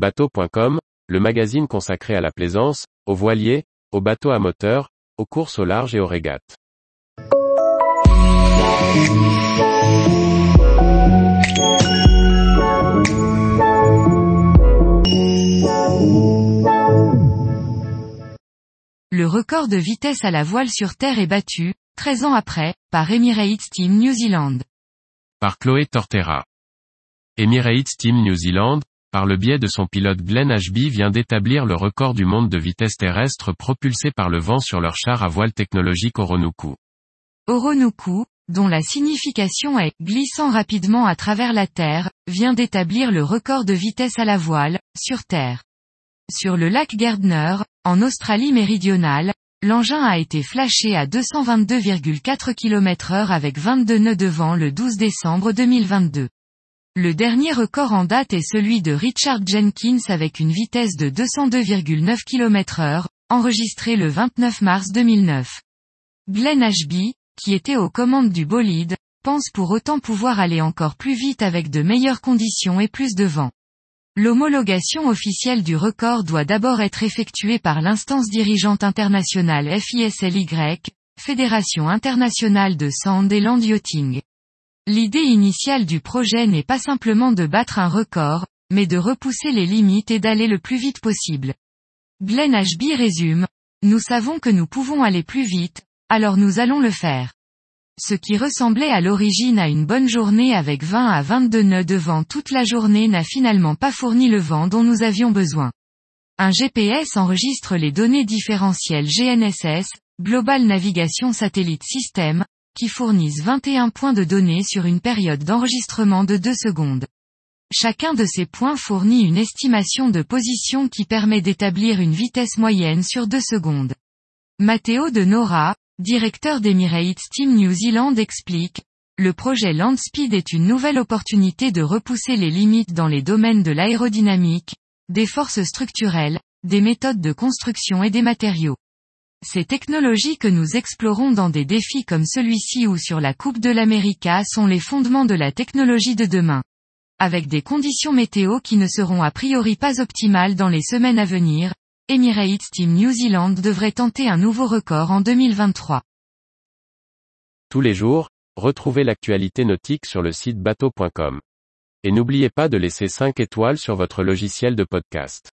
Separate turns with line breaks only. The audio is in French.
Bateau.com, le magazine consacré à la plaisance, aux voiliers, aux bateaux à moteur, aux courses au large et aux régates.
Le record de vitesse à la voile sur Terre est battu, 13 ans après, par Emirates Team New Zealand.
Par Chloé Tortera. Emirates Team New Zealand, par le biais de son pilote Glenn Ashby vient d'établir le record du monde de vitesse terrestre propulsé par le vent sur leur char à voile technologique Oronuku.
Oronuku, dont la signification est glissant rapidement à travers la Terre, vient d'établir le record de vitesse à la voile, sur Terre. Sur le lac Gardner, en Australie méridionale, l'engin a été flashé à 222,4 km heure avec 22 nœuds de vent le 12 décembre 2022. Le dernier record en date est celui de Richard Jenkins avec une vitesse de 202,9 km heure, enregistré le 29 mars 2009. Glenn Ashby, qui était aux commandes du bolide, pense pour autant pouvoir aller encore plus vite avec de meilleures conditions et plus de vent. L'homologation officielle du record doit d'abord être effectuée par l'instance dirigeante internationale FISLY, Fédération internationale de Sand et Land Yachting. L'idée initiale du projet n'est pas simplement de battre un record, mais de repousser les limites et d'aller le plus vite possible. Glenn Ashby résume, Nous savons que nous pouvons aller plus vite, alors nous allons le faire ce qui ressemblait à l'origine à une bonne journée avec 20 à 22 nœuds de vent toute la journée n'a finalement pas fourni le vent dont nous avions besoin. Un GPS enregistre les données différentielles GNSS, Global Navigation Satellite System, qui fournissent 21 points de données sur une période d'enregistrement de 2 secondes. Chacun de ces points fournit une estimation de position qui permet d'établir une vitesse moyenne sur 2 secondes. Matteo de Nora, directeur d'Emirates Team New Zealand explique, le projet Landspeed est une nouvelle opportunité de repousser les limites dans les domaines de l'aérodynamique, des forces structurelles, des méthodes de construction et des matériaux. Ces technologies que nous explorons dans des défis comme celui-ci ou sur la Coupe de l'América sont les fondements de la technologie de demain. Avec des conditions météo qui ne seront a priori pas optimales dans les semaines à venir, Emirates Team New Zealand devrait tenter un nouveau record en 2023.
Tous les jours, retrouvez l'actualité nautique sur le site bateau.com. Et n'oubliez pas de laisser 5 étoiles sur votre logiciel de podcast.